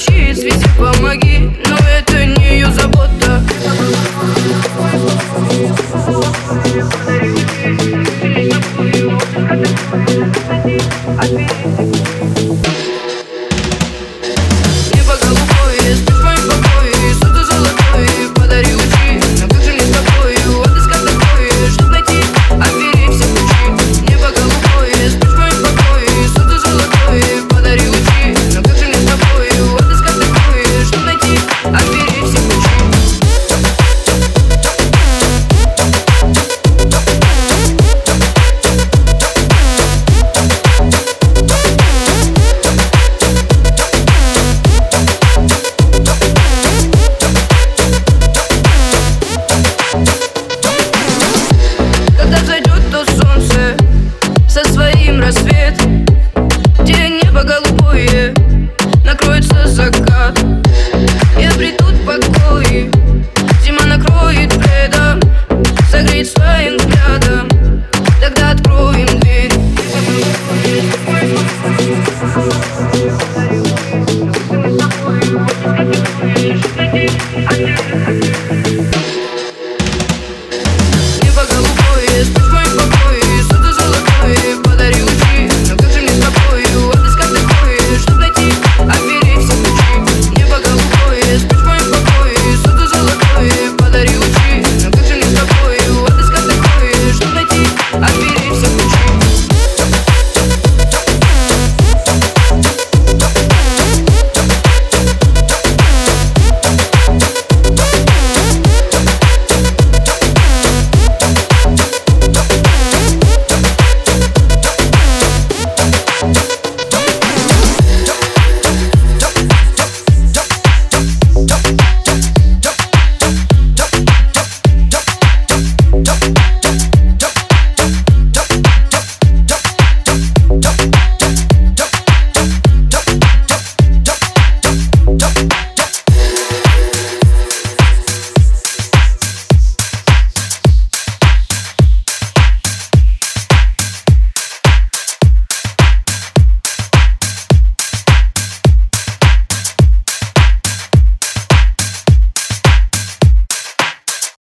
кричит, Свете, помоги Но это не ее забота Thank you.